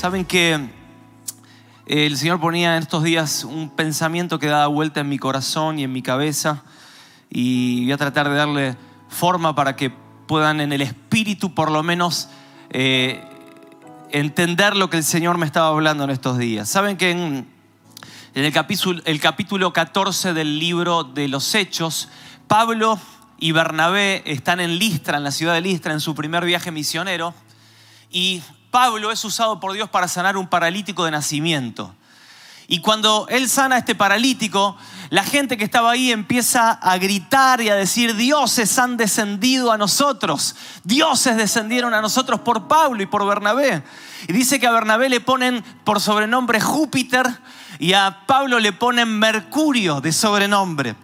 Saben que eh, el Señor ponía en estos días un pensamiento que daba vuelta en mi corazón y en mi cabeza y voy a tratar de darle forma para que puedan en el espíritu por lo menos eh, entender lo que el Señor me estaba hablando en estos días. Saben que en, el, capítulo, el capítulo 14 del libro de los Hechos, Pablo y Bernabé están en Listra, en la ciudad de Listra, en su primer viaje misionero, y Pablo es usado por Dios para sanar un paralítico de nacimiento. Y cuando él sana a este paralítico, la gente que estaba ahí empieza a gritar y a decir, dioses han descendido a nosotros, dioses descendieron a nosotros por Pablo y por Bernabé. Y dice que a Bernabé le ponen por sobrenombre Júpiter y a Pablo le ponen Mercurio de sobrenombre.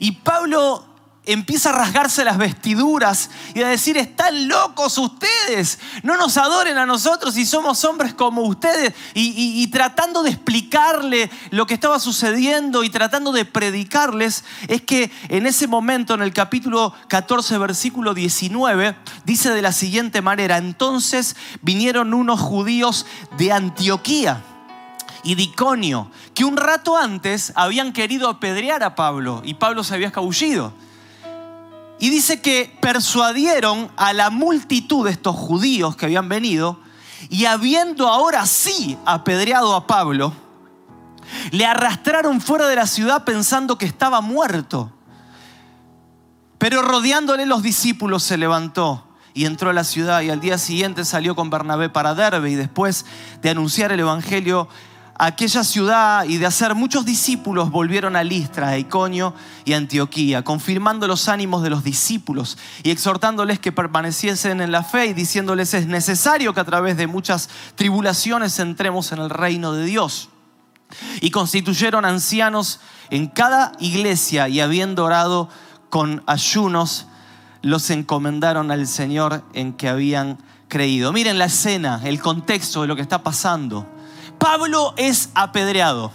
Y Pablo empieza a rasgarse las vestiduras y a decir, están locos ustedes, no nos adoren a nosotros y somos hombres como ustedes. Y, tratando de explicarle lo que estaba sucediendo y tratando de predicarles, es que en ese momento, en el capítulo 14, versículo 19, dice de la siguiente manera, entonces vinieron unos judíos de Antioquía y Diconio, que un rato antes habían querido apedrear a Pablo y Pablo se había escabullido. Y dice que persuadieron a la multitud de estos judíos que habían venido y habiendo ahora sí apedreado a Pablo, le arrastraron fuera de la ciudad pensando que estaba muerto. Pero rodeándole los discípulos se levantó y entró a la ciudad y al día siguiente salió con Bernabé para Derbe y después de anunciar el Evangelio aquella ciudad y de hacer muchos discípulos volvieron a Listra, a Iconio y Antioquía, confirmando los ánimos de los discípulos y exhortándoles que permaneciesen en la fe y diciéndoles es necesario que a través de muchas tribulaciones entremos en el reino de Dios. Y constituyeron ancianos en cada iglesia y habiendo orado con ayunos, los encomendaron al Señor en que habían creído. Miren la escena, el contexto de lo que está pasando. Pablo es apedreado.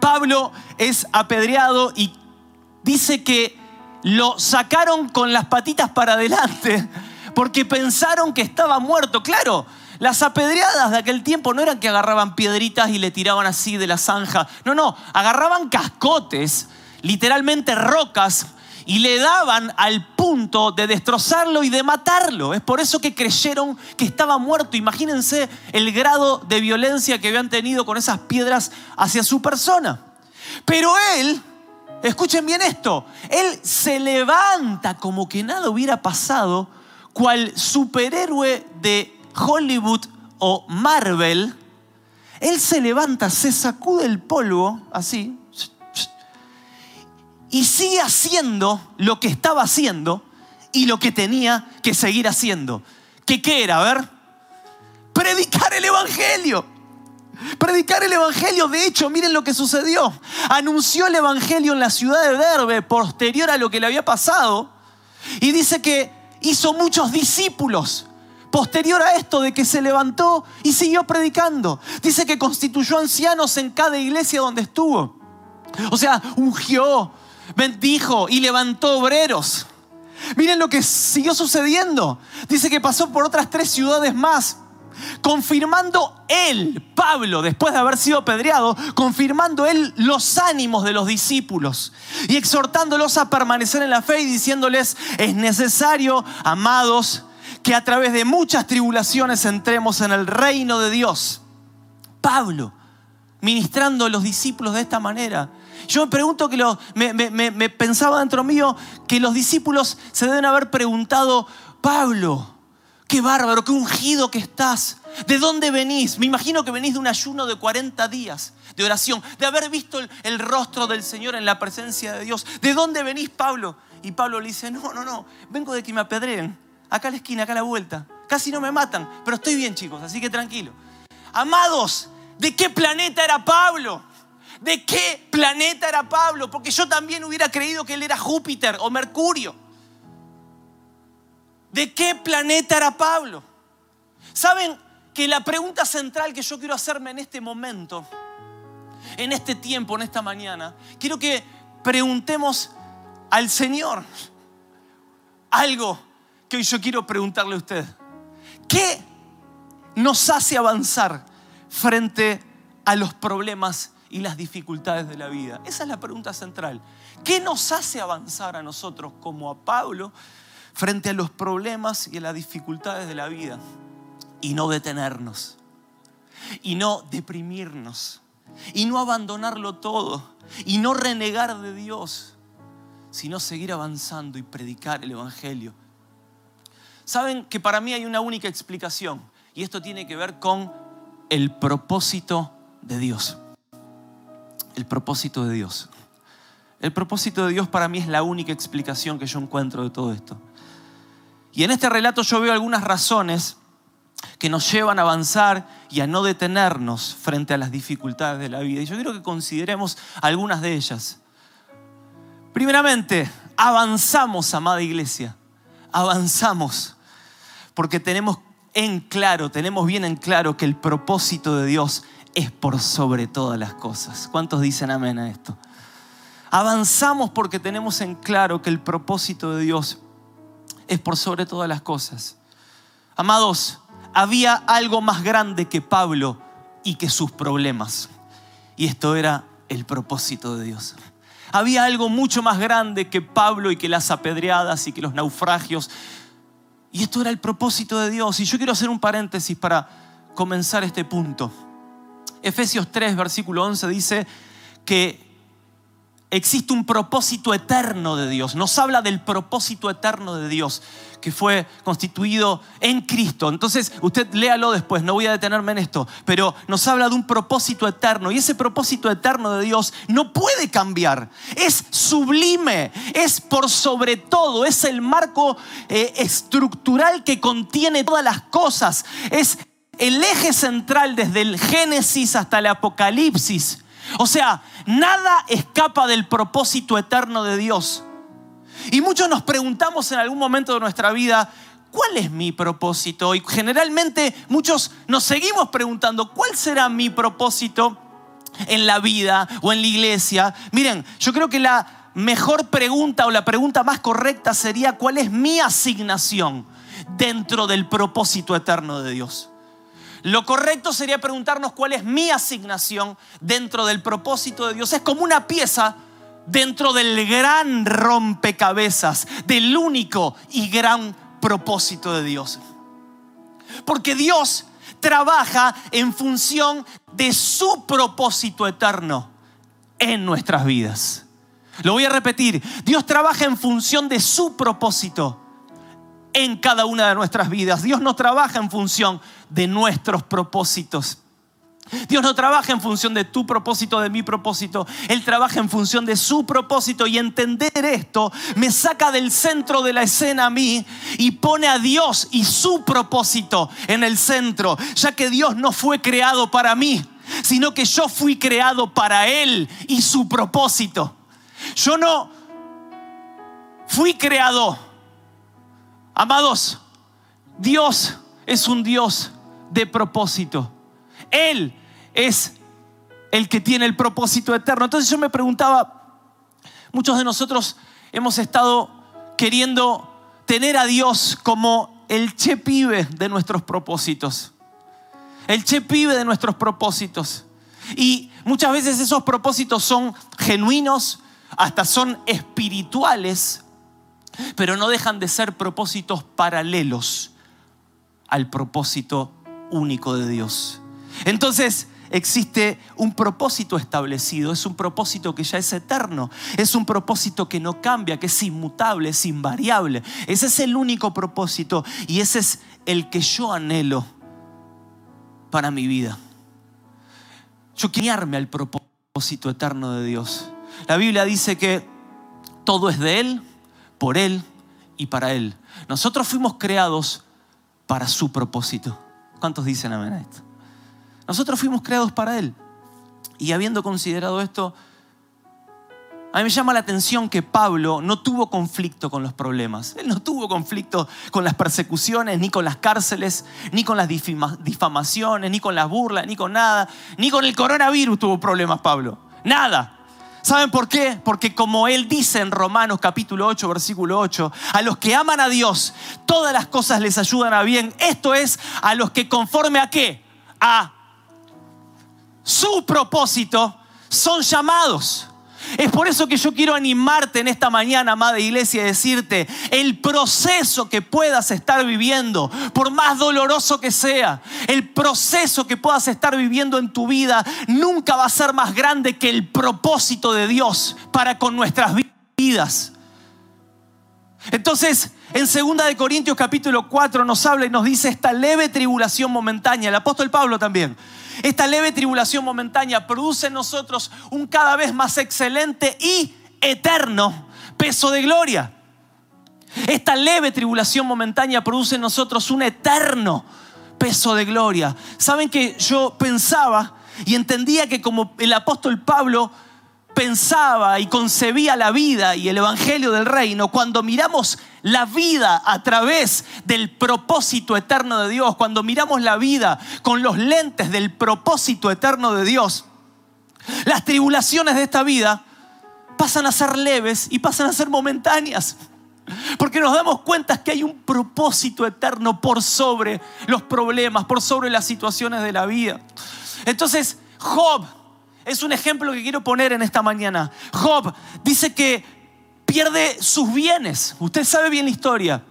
Pablo es apedreado y dice que lo sacaron con las patitas para adelante porque pensaron que estaba muerto. Claro, las apedreadas de aquel tiempo no eran que agarraban piedritas y le tiraban así de la zanja. No, no, agarraban cascotes, literalmente rocas, y le daban al punto de destrozarlo y de matarlo. Es por eso que creyeron que estaba muerto. Imagínense el grado de violencia que habían tenido con esas piedras hacia su persona. Pero él, escuchen bien esto, él se levanta como que nada hubiera pasado, cual superhéroe de Hollywood o Marvel. Él se levanta, se sacude el polvo, así, y sigue haciendo lo que estaba haciendo y lo que tenía que seguir haciendo. ¿Qué, qué era? A ver, predicar el Evangelio. Predicar el Evangelio, de hecho, miren lo que sucedió. Anunció el Evangelio en la ciudad de Derbe, posterior a lo que le había pasado. Y dice que hizo muchos discípulos. Posterior a esto de que se levantó y siguió predicando. Dice que constituyó ancianos en cada iglesia donde estuvo. O sea, ungió, bendijo y levantó obreros. Miren lo que siguió sucediendo. Dice que pasó por otras tres ciudades más, confirmando él, Pablo, después de haber sido apedreado, confirmando él los ánimos de los discípulos y exhortándolos a permanecer en la fe y diciéndoles, es necesario, amados, que a través de muchas tribulaciones entremos en el reino de Dios. Pablo, ministrando a los discípulos de esta manera, yo me pregunto que me, pensaba dentro mío que los discípulos se deben haber preguntado, Pablo, qué bárbaro, qué ungido que estás. ¿De dónde venís? Me imagino que venís de un ayuno de 40 días de oración, de haber visto el, el, rostro del Señor en la presencia de Dios. ¿De dónde venís, Pablo? Y Pablo le dice, no, no, no, vengo de que me apedreen. Acá a la esquina, acá a la vuelta. Casi no me matan, pero estoy bien, chicos, así que tranquilo. Amados, ¿de qué planeta era Pablo? ¿De qué planeta era Pablo? Porque yo también hubiera creído que él era Júpiter o Mercurio. ¿De qué planeta era Pablo? ¿Saben que la pregunta central que yo quiero hacerme en este momento, en este tiempo, en esta mañana, quiero que preguntemos al Señor algo que hoy yo quiero preguntarle a usted. ¿Qué nos hace avanzar frente a los problemas y las dificultades de la vida? Esa es la pregunta central. ¿Qué nos hace avanzar a nosotros como a Pablo frente a los problemas y a las dificultades de la vida? Y no detenernos, y no deprimirnos, y no abandonarlo todo, y no renegar de Dios, sino seguir avanzando y predicar el Evangelio. Saben que para mí hay una única explicación, y esto tiene que ver con el propósito de Dios. El propósito de Dios. El propósito de Dios para mí es la única explicación que yo encuentro de todo esto. Y en este relato yo veo algunas razones que nos llevan a avanzar y a no detenernos frente a las dificultades de la vida. Y yo quiero que consideremos algunas de ellas. Primeramente, avanzamos, amada iglesia. Avanzamos porque tenemos en claro, tenemos bien en claro que el propósito de Dios es por sobre todas las cosas. ¿Cuántos dicen amén a esto? Avanzamos porque tenemos en claro que el propósito de Dios es por sobre todas las cosas. Amados, había algo más grande que Pablo y que sus problemas. Y esto era el propósito de Dios. Había algo mucho más grande que Pablo y que las apedreadas y que los naufragios. Y esto era el propósito de Dios. Y yo quiero hacer un paréntesis para comenzar este punto. Efesios 3, versículo 11 dice que existe un propósito eterno de Dios. Nos habla del propósito eterno de Dios que fue constituido en Cristo. Entonces, usted léalo después, no voy a detenerme en esto, pero nos habla de un propósito eterno y ese propósito eterno de Dios no puede cambiar. Es sublime, es por sobre todo, es el marco eh, estructural que contiene todas las cosas, es el eje central desde el Génesis hasta el Apocalipsis. O sea, nada escapa del propósito eterno de Dios. Y muchos nos preguntamos en algún momento de nuestra vida, ¿cuál es mi propósito? Y generalmente muchos nos seguimos preguntando, ¿cuál será mi propósito en la vida o en la iglesia? Miren, yo creo que la mejor pregunta o la pregunta más correcta sería, ¿cuál es mi asignación dentro del propósito eterno de Dios? Lo correcto sería preguntarnos cuál es mi asignación dentro del propósito de Dios. Es como una pieza dentro del gran rompecabezas, del único y gran propósito de Dios. Porque Dios trabaja en función de su propósito eterno en nuestras vidas. Lo voy a repetir, Dios trabaja en función de su propósito en cada una de nuestras vidas. Dios no trabaja en función de nuestros propósitos. Dios no trabaja en función de tu propósito, de mi propósito. Él trabaja en función de su propósito y entender esto me saca del centro de la escena a mí y pone a Dios y su propósito en el centro, ya que Dios no fue creado para mí, sino que yo fui creado para Él y su propósito. Yo no fui creado Amados, Dios es un Dios de propósito. Él es el que tiene el propósito eterno. Entonces yo me preguntaba, muchos de nosotros hemos estado queriendo tener a Dios como el che pibe de nuestros propósitos. El che pibe de nuestros propósitos. Y muchas veces esos propósitos son genuinos, hasta son espirituales, pero no dejan de ser propósitos paralelos al propósito único de Dios. Entonces, existe un propósito establecido, es un propósito que ya es eterno, es un propósito que no cambia, que es inmutable, es invariable. Ese es el único propósito y ese es el que yo anhelo para mi vida. Yo quiero guiarme al propósito eterno de Dios. La Biblia dice que todo es de Él, por Él y para Él. Nosotros fuimos creados para su propósito. ¿Cuántos dicen amén a esto? Nosotros fuimos creados para Él. Y habiendo considerado esto, a mí me llama la atención que Pablo no tuvo conflicto con los problemas. Él no tuvo conflicto con las persecuciones, ni con las cárceles, ni con las difamaciones, ni con las burlas, ni con nada. Ni con el coronavirus tuvo problemas Pablo. Nada. ¿Saben por qué? Porque como Él dice en Romanos capítulo 8, versículo 8, a los que aman a Dios, todas las cosas les ayudan a bien. Esto es a los que conforme a qué? A su propósito son llamados. Es por eso que yo quiero animarte en esta mañana, amada iglesia, y decirte, el proceso que puedas estar viviendo, por más doloroso que sea, el proceso que puedas estar viviendo en tu vida, nunca va a ser más grande que el propósito de Dios para con nuestras vidas. Entonces, en 2 de Corintios capítulo 4 nos habla y nos dice esta leve tribulación momentánea, el apóstol Pablo también esta leve tribulación momentánea produce en nosotros un cada vez más excelente y eterno peso de gloria. Esta leve tribulación momentánea produce en nosotros un eterno peso de gloria. Saben que yo pensaba y entendía que como el apóstol Pablo pensaba y concebía la vida y el evangelio del reino, cuando miramos la vida a través del propósito eterno de Dios, cuando miramos la vida con los lentes del propósito eterno de Dios, las tribulaciones de esta vida pasan a ser leves y pasan a ser momentáneas. Porque nos damos cuenta que hay un propósito eterno por sobre los problemas, por sobre las situaciones de la vida. Entonces, Job es un ejemplo que quiero poner en esta mañana. Job dice que pierde sus bienes. Usted sabe bien la historia.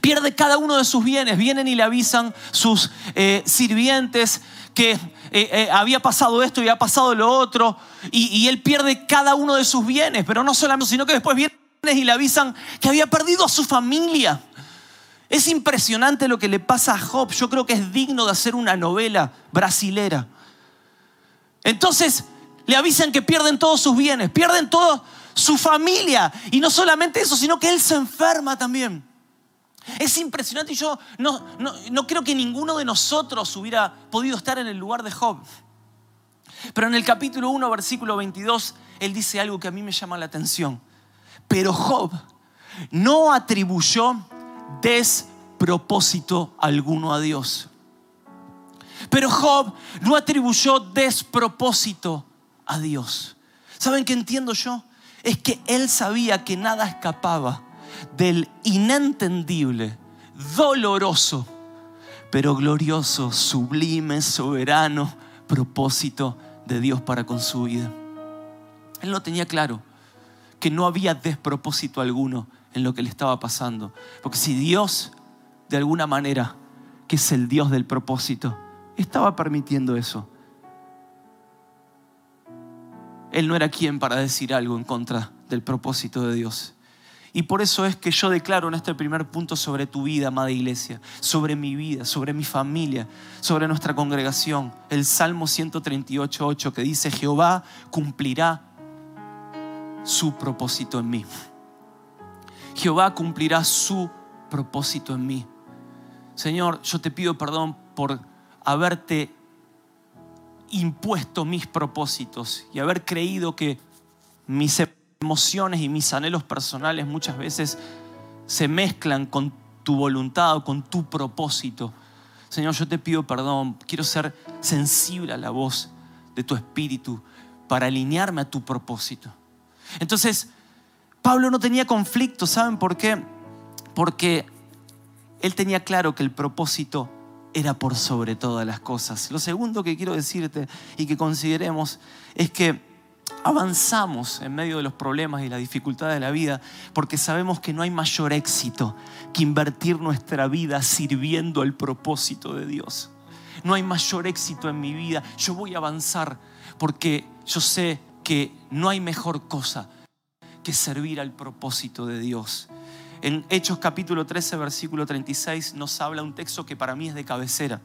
Pierde cada uno de sus bienes. Vienen y le avisan sus eh, sirvientes que eh, eh, había pasado esto y había pasado lo otro. Y, y, él pierde cada uno de sus bienes. Pero no solamente, sino que después vienen y le avisan que había perdido a su familia. Es impresionante lo que le pasa a Job. Yo creo que es digno de hacer una novela brasilera. Entonces le avisan que pierden todos sus bienes, pierden toda su familia. Y no solamente eso, sino que él se enferma también. Es impresionante y yo no, no, creo que ninguno de nosotros hubiera podido estar en el lugar de Job. Pero en el capítulo 1, versículo 22, él dice algo que a mí me llama la atención. Pero Job no atribuyó despropósito alguno a Dios. Pero Job no atribuyó despropósito a Dios. ¿Saben qué entiendo yo? Es que él sabía que nada escapaba del inentendible, doloroso, pero glorioso, sublime, soberano propósito de Dios para con su vida. Él lo tenía claro, que no había despropósito alguno en lo que le estaba pasando. Porque si Dios, de alguna manera, que es el Dios del propósito, estaba permitiendo eso. Él no era quien para decir algo en contra del propósito de Dios. Y por eso es que yo declaro en este primer punto sobre tu vida, amada iglesia, sobre mi vida, sobre mi familia, sobre nuestra congregación, el Salmo 138.8 que dice, Jehová cumplirá su propósito en mí. Jehová cumplirá su propósito en mí. Señor, yo te pido perdón por haberte impuesto mis propósitos y haber creído que mis emociones y mis anhelos personales muchas veces se mezclan con tu voluntad o con tu propósito. Señor, yo te pido perdón, quiero ser sensible a la voz de tu espíritu para alinearme a tu propósito. Entonces, Pablo no tenía conflicto, ¿saben por qué? Porque él tenía claro que el propósito era por sobre todas las cosas. Lo segundo que quiero decirte y que consideremos es que avanzamos en medio de los problemas y las dificultades de la vida porque sabemos que no hay mayor éxito que invertir nuestra vida sirviendo al propósito de Dios. No hay mayor éxito en mi vida. Yo voy a avanzar porque yo sé que no hay mejor cosa que servir al propósito de Dios. En Hechos capítulo 13, versículo 36 nos habla un texto que para mí es de cabecera.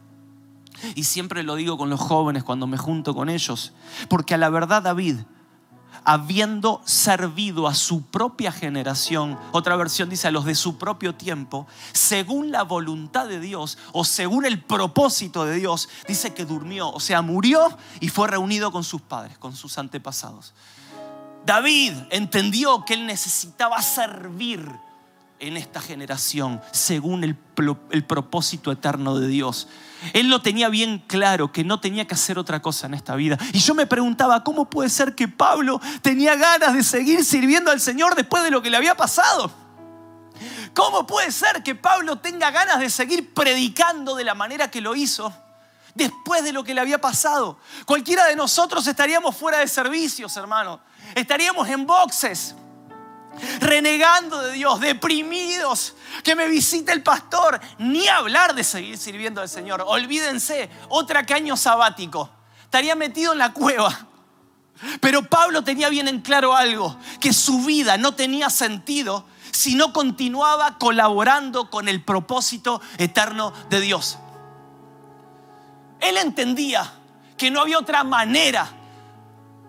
Y siempre lo digo con los jóvenes cuando me junto con ellos. Porque a la verdad David, habiendo servido a su propia generación, otra versión dice a los de su propio tiempo, según la voluntad de Dios o según el propósito de Dios, dice que durmió, o sea, murió y fue reunido con sus padres, con sus antepasados. David entendió que él necesitaba servir en esta generación según el, propósito eterno de Dios. Él lo tenía bien claro, que no tenía que hacer otra cosa en esta vida. Y yo me preguntaba, ¿cómo puede ser que Pablo tenía ganas de seguir sirviendo al Señor después de lo que le había pasado? ¿Cómo puede ser que Pablo tenga ganas de seguir predicando de la manera que lo hizo? después de lo que le había pasado. Cualquiera de nosotros estaríamos fuera de servicios, hermano. Estaríamos en boxes, renegando de Dios, deprimidos, que me visite el pastor. Ni hablar de seguir sirviendo al Señor. Olvídense, otra que año sabático. Estaría metido en la cueva. Pero Pablo tenía bien en claro algo, que su vida no tenía sentido si no continuaba colaborando con el propósito eterno de Dios. Él entendía que no había otra manera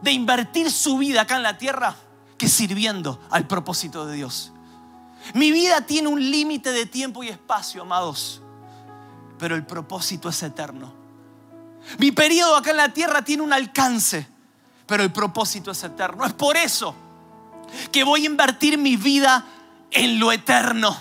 de invertir su vida acá en la tierra que sirviendo al propósito de Dios. Mi vida tiene un límite de tiempo y espacio, amados, pero el propósito es eterno. Mi periodo acá en la tierra tiene un alcance, pero el propósito es eterno. Es por eso que voy a invertir mi vida en lo eterno,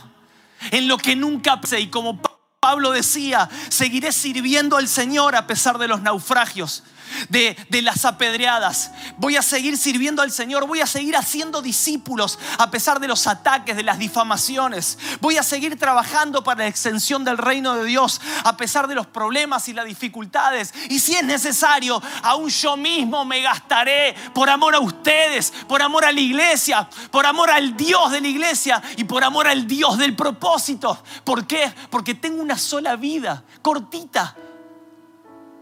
en lo que nunca sé. Y como Pablo decía, seguiré sirviendo al Señor a pesar de los naufragios de, las apedreadas. Voy a seguir sirviendo al Señor. Voy a seguir haciendo discípulos a pesar de los ataques, de las difamaciones. Voy a seguir trabajando para la extensión del reino de Dios a pesar de los problemas y las dificultades. Y si es necesario, aún yo mismo me gastaré por amor a ustedes, por amor a la iglesia, por amor al Dios de la iglesia y por amor al Dios del propósito. ¿Por qué? Porque tengo una sola vida, cortita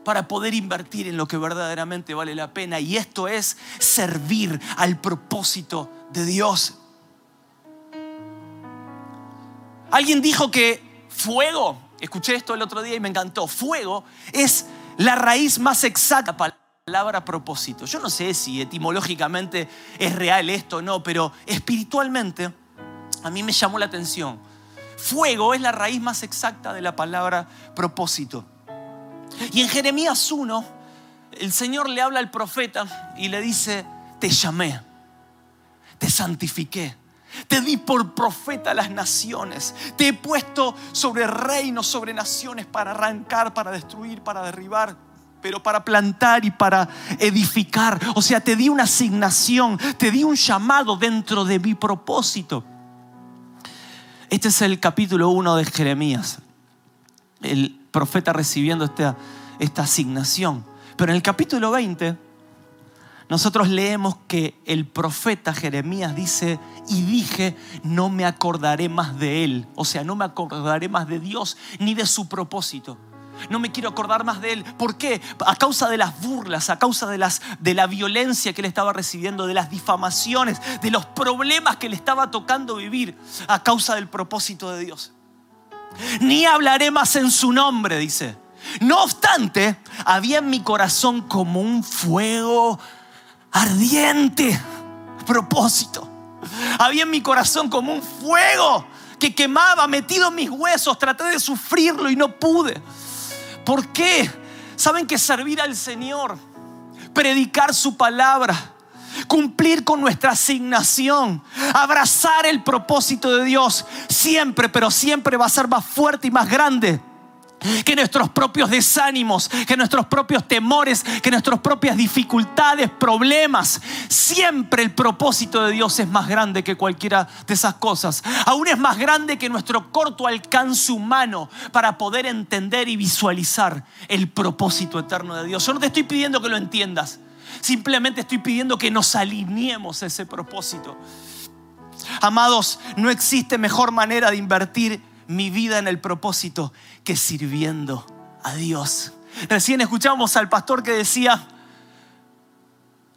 para poder invertir en lo que verdaderamente vale la pena. Y esto es servir al propósito de Dios. Alguien dijo que fuego, escuché esto el otro día y me encantó, fuego es la raíz más exacta para la palabra propósito. Yo no sé si etimológicamente es real esto o no, pero espiritualmente a mí me llamó la atención. Fuego es la raíz más exacta de la palabra propósito. Y en Jeremías 1, el Señor le habla al profeta y le dice, te llamé, te santifiqué. Te di por profeta a las naciones. Te he puesto sobre reinos, sobre naciones para arrancar, para destruir, para derribar, pero para plantar y para edificar. O sea, te di una asignación, te di un llamado dentro de mi propósito. Este es el capítulo 1 de Jeremías. El profeta recibiendo esta, esta asignación. Pero en el capítulo 20, nosotros leemos que el profeta Jeremías dice, y dije, no me acordaré más de él. O sea, no me acordaré más de Dios ni de su propósito. No me quiero acordar más de él. ¿Por qué? A causa de las burlas, a causa de, las, de la violencia que él estaba recibiendo, de las difamaciones, de los problemas que le estaba tocando vivir a causa del propósito de Dios ni hablaré más en su nombre, dice. No obstante, había en mi corazón como un fuego ardiente, propósito. Había en mi corazón como un fuego que quemaba, metido en mis huesos. Traté de sufrirlo y no pude. ¿Por qué? Saben que servir al Señor, predicar su palabra, cumplir con nuestra asignación, abrazar el propósito de Dios, siempre, pero siempre va a ser más fuerte y más grande que nuestros propios desánimos, que nuestros propios temores, que nuestras propias dificultades, problemas. Siempre el propósito de Dios es más grande que cualquiera de esas cosas. Aún es más grande que nuestro corto alcance humano para poder entender y visualizar el propósito eterno de Dios. Yo no te estoy pidiendo que lo entiendas. Simplemente estoy pidiendo que nos alineemos a ese propósito. Amados, no existe mejor manera de invertir mi vida en el propósito que sirviendo a Dios. Recién escuchamos al pastor que decía,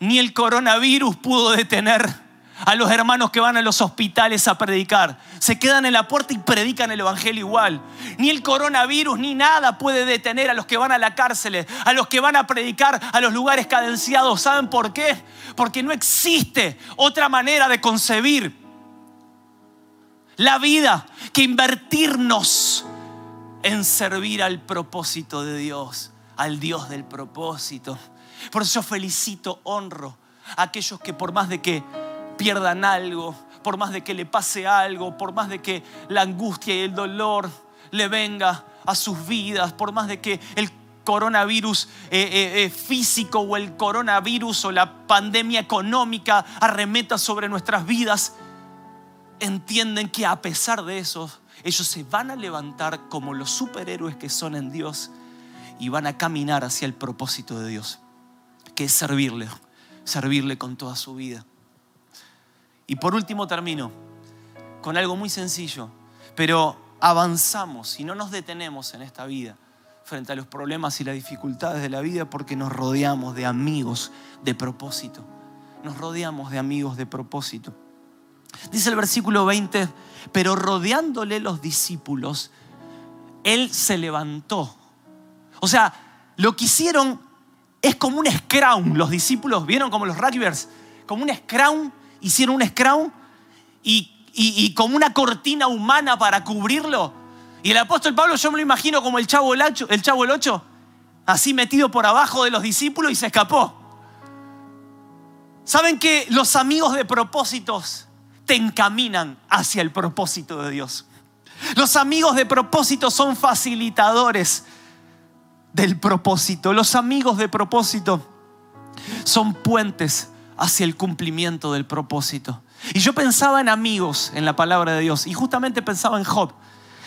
ni el coronavirus pudo detener a los hermanos que van a los hospitales a predicar. Se quedan en la puerta y predican el Evangelio igual. Ni el coronavirus ni nada puede detener a los que van a la cárcel, a los que van a predicar a los lugares cadenciados. ¿Saben por qué? Porque no existe otra manera de concebir la vida que invertirnos en servir al propósito de Dios, al Dios del propósito. Por eso felicito, honro a aquellos que por más de que pierdan algo, por más de que le pase algo, por más de que la angustia y el dolor le venga a sus vidas, por más de que el coronavirus eh, eh, eh, físico o el coronavirus o la pandemia económica arremeta sobre nuestras vidas, entienden que a pesar de eso, ellos se van a levantar como los superhéroes que son en Dios y van a caminar hacia el propósito de Dios, que es servirle, servirle con toda su vida. Y por último termino con algo muy sencillo, pero avanzamos y no nos detenemos en esta vida frente a los problemas y las dificultades de la vida porque nos rodeamos de amigos de propósito. Nos rodeamos de amigos de propósito. Dice el versículo 20, pero rodeándole los discípulos, él se levantó. O sea, lo que hicieron es como un scrum. Los discípulos vieron como los rugbyers, como un scrum, hicieron un scrum y, y como una cortina humana para cubrirlo y el apóstol Pablo yo me lo imagino como el chavo el, ocho, el chavo el ocho, así metido por abajo de los discípulos y se escapó. ¿Saben que los amigos de propósitos te encaminan hacia el propósito de Dios? Los amigos de propósito son facilitadores del propósito. Los amigos de propósito son puentes hacia el cumplimiento del propósito. Y yo pensaba en amigos en la palabra de Dios y justamente pensaba en Job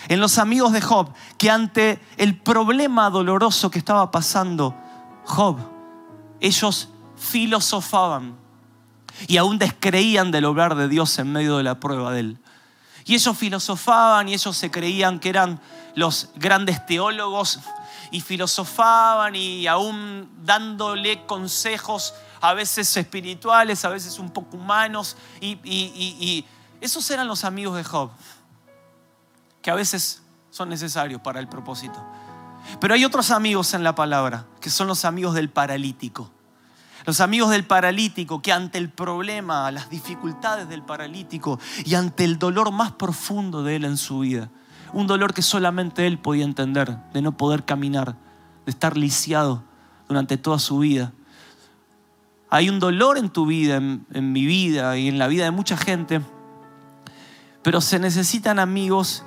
en los amigos de Job, que ante el problema doloroso que estaba pasando Job, ellos filosofaban y aún descreían del obrar de Dios en medio de la prueba de él. Y ellos filosofaban y ellos se creían que eran los grandes teólogos y filosofaban y aún dándole consejos a veces espirituales, a veces un poco humanos. Y, esos eran los amigos de Job que a veces son necesarios para el propósito. Pero hay otros amigos en la palabra, que son los amigos del paralítico. Los amigos del paralítico que ante el problema, las dificultades del paralítico y ante el dolor más profundo de él en su vida, un dolor que solamente él podía entender, de no poder caminar, de estar lisiado durante toda su vida. Hay un dolor en tu vida, en, mi vida y en la vida de mucha gente, pero se necesitan amigos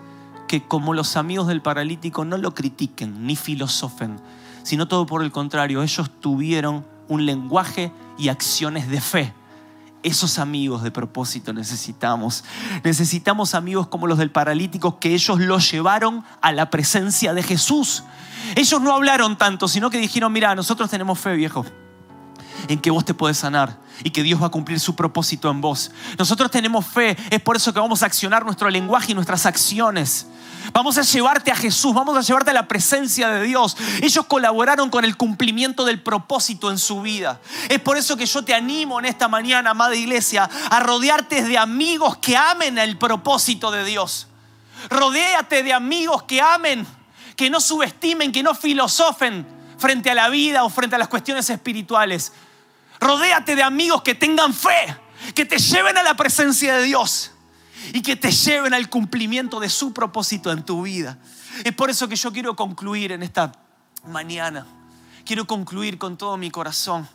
que como los amigos del paralítico no lo critiquen ni filosofen, sino todo por el contrario, ellos tuvieron un lenguaje y acciones de fe. Esos amigos de propósito necesitamos. Necesitamos amigos como los del paralítico que ellos los llevaron a la presencia de Jesús. Ellos no hablaron tanto, sino que dijeron, mira, nosotros tenemos fe, viejo en que vos te puedes sanar y que Dios va a cumplir su propósito en vos. Nosotros tenemos fe, es por eso que vamos a accionar nuestro lenguaje y nuestras acciones. Vamos a llevarte a Jesús, vamos a llevarte a la presencia de Dios. Ellos colaboraron con el cumplimiento del propósito en su vida. Es por eso que yo te animo en esta mañana, amada iglesia, a rodearte de amigos que amen el propósito de Dios. Rodéate de amigos que amen, que no subestimen, que no filosofen frente a la vida o frente a las cuestiones espirituales. Rodéate de amigos que tengan fe, que te lleven a la presencia de Dios y que te lleven al cumplimiento de su propósito en tu vida. Es por eso que yo quiero concluir en esta mañana. Quiero concluir con todo mi corazón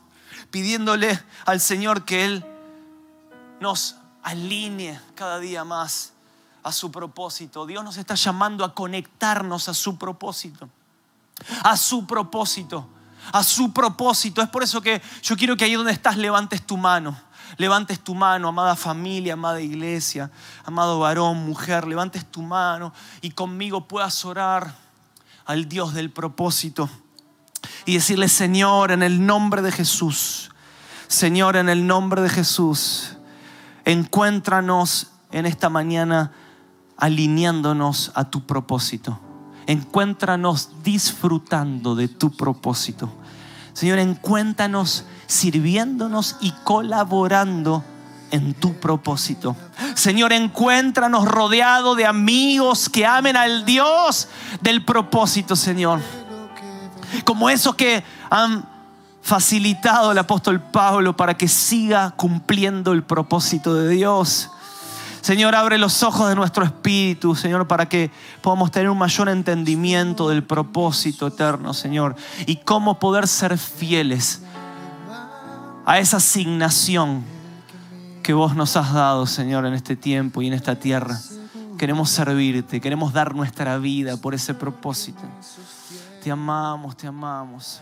pidiéndole al Señor que Él nos alinee cada día más a su propósito. Dios nos está llamando a conectarnos a su propósito. A su propósito a su propósito. Es por eso que yo quiero que ahí donde estás levantes tu mano. Levantes tu mano, amada familia, amada iglesia, amado varón, mujer, levantes tu mano y conmigo puedas orar al Dios del propósito y decirle, Señor, en el nombre de Jesús, Señor, en el nombre de Jesús, encuéntranos en esta mañana alineándonos a tu propósito. Encuéntranos disfrutando de tu propósito. Señor, encuéntranos sirviéndonos y colaborando en tu propósito. Señor, encuéntranos rodeado de amigos que amen al Dios del propósito, Señor. Como esos que han facilitado el apóstol Pablo para que siga cumpliendo el propósito de Dios. Señor, abre los ojos de nuestro espíritu, Señor, para que podamos tener un mayor entendimiento del propósito eterno, Señor, y cómo poder ser fieles a esa asignación que vos nos has dado, Señor, en este tiempo y en esta tierra. Queremos servirte, queremos dar nuestra vida por ese propósito. Te amamos, te amamos.